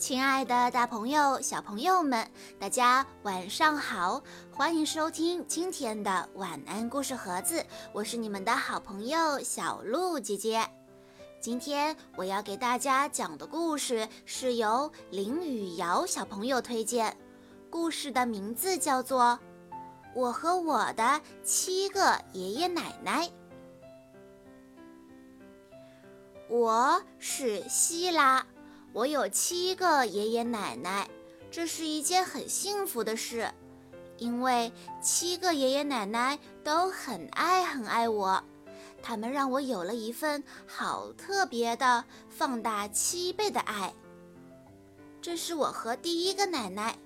亲爱的，大朋友、小朋友们，大家晚上好！欢迎收听今天的晚安故事盒子，我是你们的好朋友小鹿姐姐。今天我要给大家讲的故事是由林雨瑶小朋友推荐，故事的名字叫做《我和我的七个爷爷奶奶》。我是希拉。我有七个爷爷奶奶，这是一件很幸福的事，因为七个爷爷奶奶都很爱很爱我，他们让我有了一份好特别的、放大七倍的爱。这是我和第一个奶奶，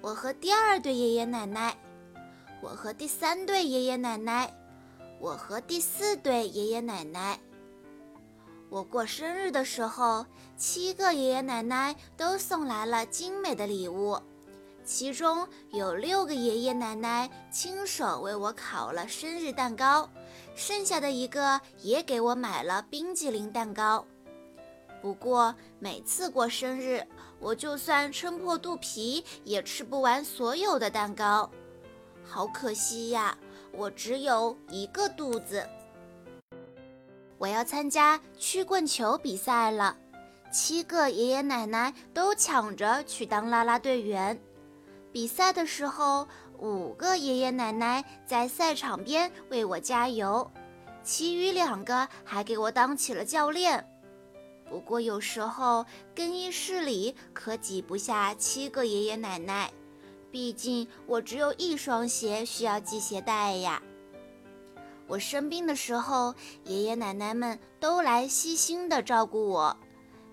我和第二对爷爷奶奶，我和第三对爷爷奶奶，我和第四对爷爷奶奶。我过生日的时候，七个爷爷奶奶都送来了精美的礼物，其中有六个爷爷奶奶亲手为我烤了生日蛋糕，剩下的一个也给我买了冰激凌蛋糕。不过每次过生日，我就算撑破肚皮也吃不完所有的蛋糕，好可惜呀！我只有一个肚子。我要参加曲棍球比赛了，七个爷爷奶奶都抢着去当啦啦队员。比赛的时候，五个爷爷奶奶在赛场边为我加油，其余两个还给我当起了教练。不过有时候更衣室里可挤不下七个爷爷奶奶，毕竟我只有一双鞋需要系鞋带呀。我生病的时候，爷爷奶奶们都来细心的照顾我，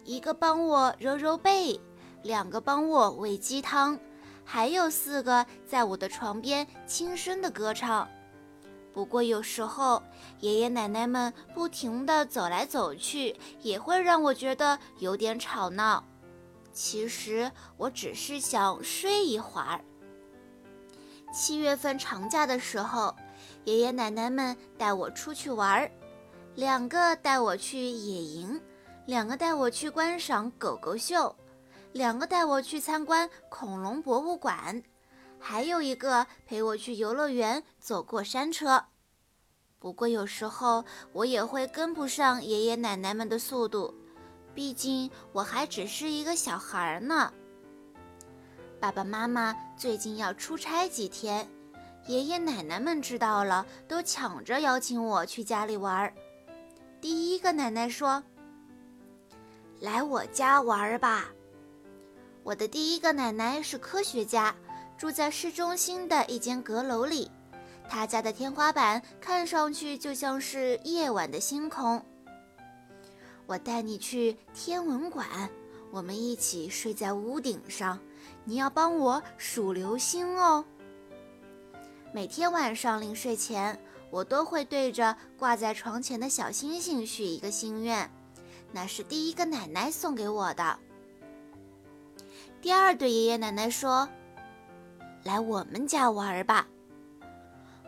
一个帮我揉揉背，两个帮我喂鸡汤，还有四个在我的床边轻声的歌唱。不过有时候，爷爷奶奶们不停地走来走去，也会让我觉得有点吵闹。其实我只是想睡一会儿。七月份长假的时候。爷爷奶奶们带我出去玩儿，两个带我去野营，两个带我去观赏狗狗秀，两个带我去参观恐龙博物馆，还有一个陪我去游乐园坐过山车。不过有时候我也会跟不上爷爷奶奶们的速度，毕竟我还只是一个小孩呢。爸爸妈妈最近要出差几天。爷爷奶奶们知道了，都抢着邀请我去家里玩。第一个奶奶说：“来我家玩吧。”我的第一个奶奶是科学家，住在市中心的一间阁楼里。她家的天花板看上去就像是夜晚的星空。我带你去天文馆，我们一起睡在屋顶上，你要帮我数流星哦。每天晚上临睡前，我都会对着挂在床前的小星星许一个心愿，那是第一个奶奶送给我的。第二对爷爷奶奶说：“来我们家玩吧。”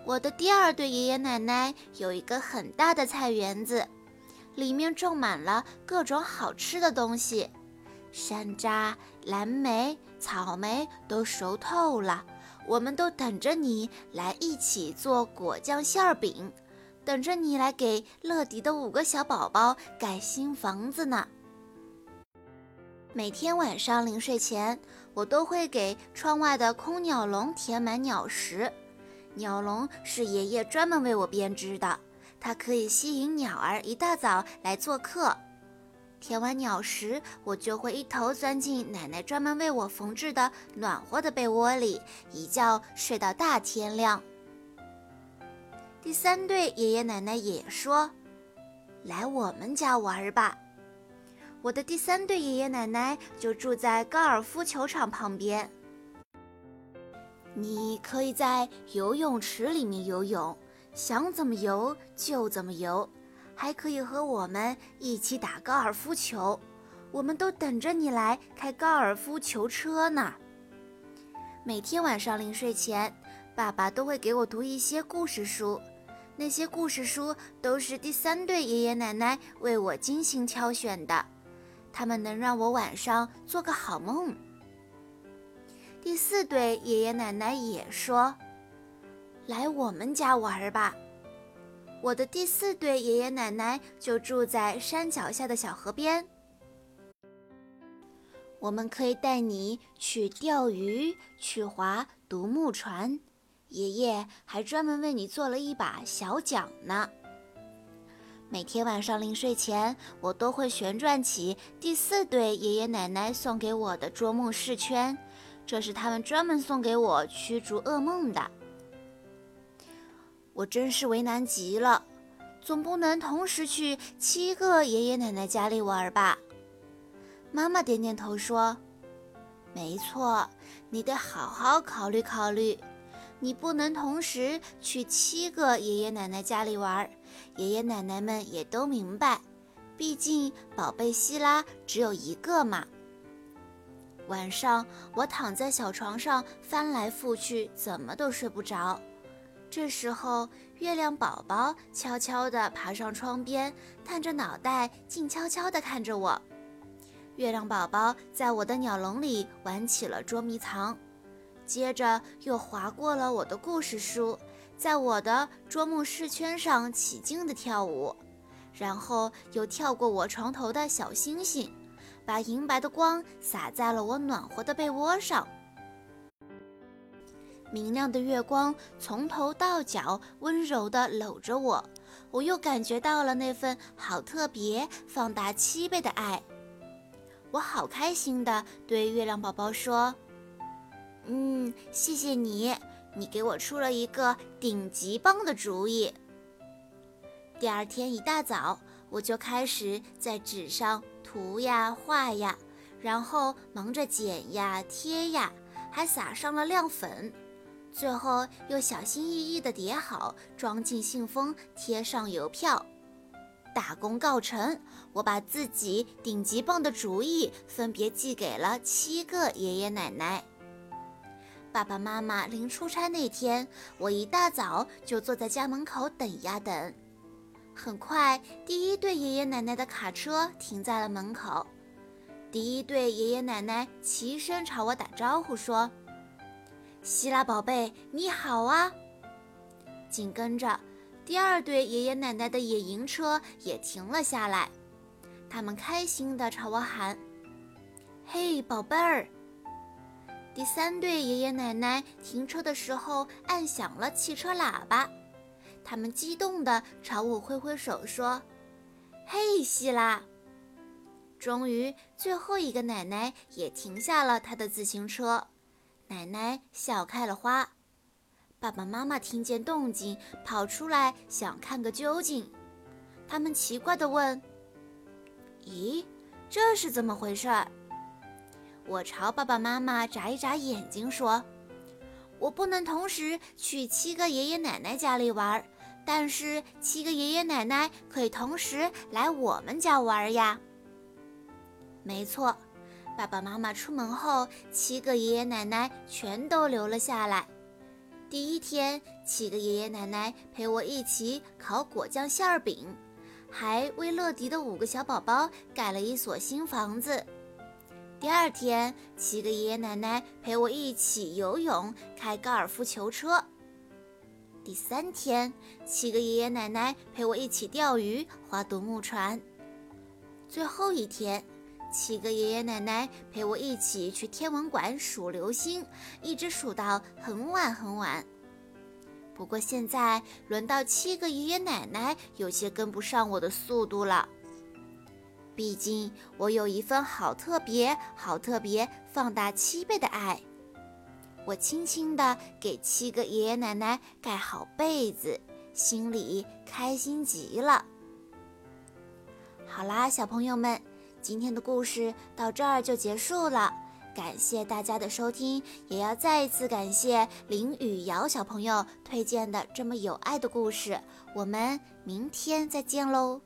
我的第二对爷爷奶奶有一个很大的菜园子，里面种满了各种好吃的东西，山楂、蓝莓、草莓都熟透了。我们都等着你来一起做果酱馅儿饼，等着你来给乐迪的五个小宝宝盖新房子呢。每天晚上临睡前，我都会给窗外的空鸟笼填满鸟食。鸟笼是爷爷专门为我编织的，它可以吸引鸟儿一大早来做客。填完鸟食，我就会一头钻进奶奶专门为我缝制的暖和的被窝里，一觉睡到大天亮。第三对爷爷奶奶也说：“来我们家玩吧。”我的第三对爷爷奶奶就住在高尔夫球场旁边。你可以在游泳池里面游泳，想怎么游就怎么游。还可以和我们一起打高尔夫球，我们都等着你来开高尔夫球车呢。每天晚上临睡前，爸爸都会给我读一些故事书，那些故事书都是第三对爷爷奶奶为我精心挑选的。他们能让我晚上做个好梦。第四对爷爷奶奶也说：“来我们家玩吧。”我的第四对爷爷奶奶就住在山脚下的小河边。我们可以带你去钓鱼，去划独木船。爷爷还专门为你做了一把小桨呢。每天晚上临睡前，我都会旋转起第四对爷爷奶奶送给我的捉梦饰圈，这是他们专门送给我驱逐噩梦的。我真是为难极了，总不能同时去七个爷爷奶奶家里玩吧？妈妈点点头说：“没错，你得好好考虑考虑。你不能同时去七个爷爷奶奶家里玩，爷爷奶奶们也都明白，毕竟宝贝希拉只有一个嘛。”晚上，我躺在小床上翻来覆去，怎么都睡不着。这时候，月亮宝宝悄悄地爬上窗边，探着脑袋，静悄悄地看着我。月亮宝宝在我的鸟笼里玩起了捉迷藏，接着又划过了我的故事书，在我的捉梦饰圈上起劲地跳舞，然后又跳过我床头的小星星，把银白的光洒在了我暖和的被窝上。明亮的月光从头到脚温柔地搂着我，我又感觉到了那份好特别、放大七倍的爱。我好开心地对月亮宝宝说：“嗯，谢谢你，你给我出了一个顶级棒的主意。”第二天一大早，我就开始在纸上涂呀画呀，然后忙着剪呀贴呀，还撒上了亮粉。最后又小心翼翼地叠好，装进信封，贴上邮票。大功告成，我把自己顶级棒的主意分别寄给了七个爷爷奶奶。爸爸妈妈临出差那天，我一大早就坐在家门口等呀等。很快，第一对爷爷奶奶的卡车停在了门口。第一对爷爷奶奶齐声朝我打招呼说。希拉宝贝，你好啊！紧跟着，第二对爷爷奶奶的野营车也停了下来，他们开心地朝我喊：“嘿，宝贝儿！”第三对爷爷奶奶停车的时候按响了汽车喇叭，他们激动地朝我挥挥手说：“嘿，希拉！”终于，最后一个奶奶也停下了她的自行车。奶奶笑开了花，爸爸妈妈听见动静跑出来想看个究竟。他们奇怪地问：“咦，这是怎么回事？”我朝爸爸妈妈眨一眨眼睛说：“我不能同时去七个爷爷奶奶家里玩，但是七个爷爷奶奶可以同时来我们家玩呀。”没错。爸爸妈妈出门后，七个爷爷奶奶全都留了下来。第一天，七个爷爷奶奶陪我一起烤果酱馅儿饼，还为乐迪的五个小宝宝盖了一所新房子。第二天，七个爷爷奶奶陪我一起游泳、开高尔夫球车。第三天，七个爷爷奶奶陪我一起钓鱼、划独木船。最后一天。七个爷爷奶奶陪我一起去天文馆数流星，一直数到很晚很晚。不过现在轮到七个爷爷奶奶有些跟不上我的速度了。毕竟我有一份好特别、好特别、放大七倍的爱。我轻轻地给七个爷爷奶奶盖好被子，心里开心极了。好啦，小朋友们。今天的故事到这儿就结束了，感谢大家的收听，也要再一次感谢林雨瑶小朋友推荐的这么有爱的故事。我们明天再见喽。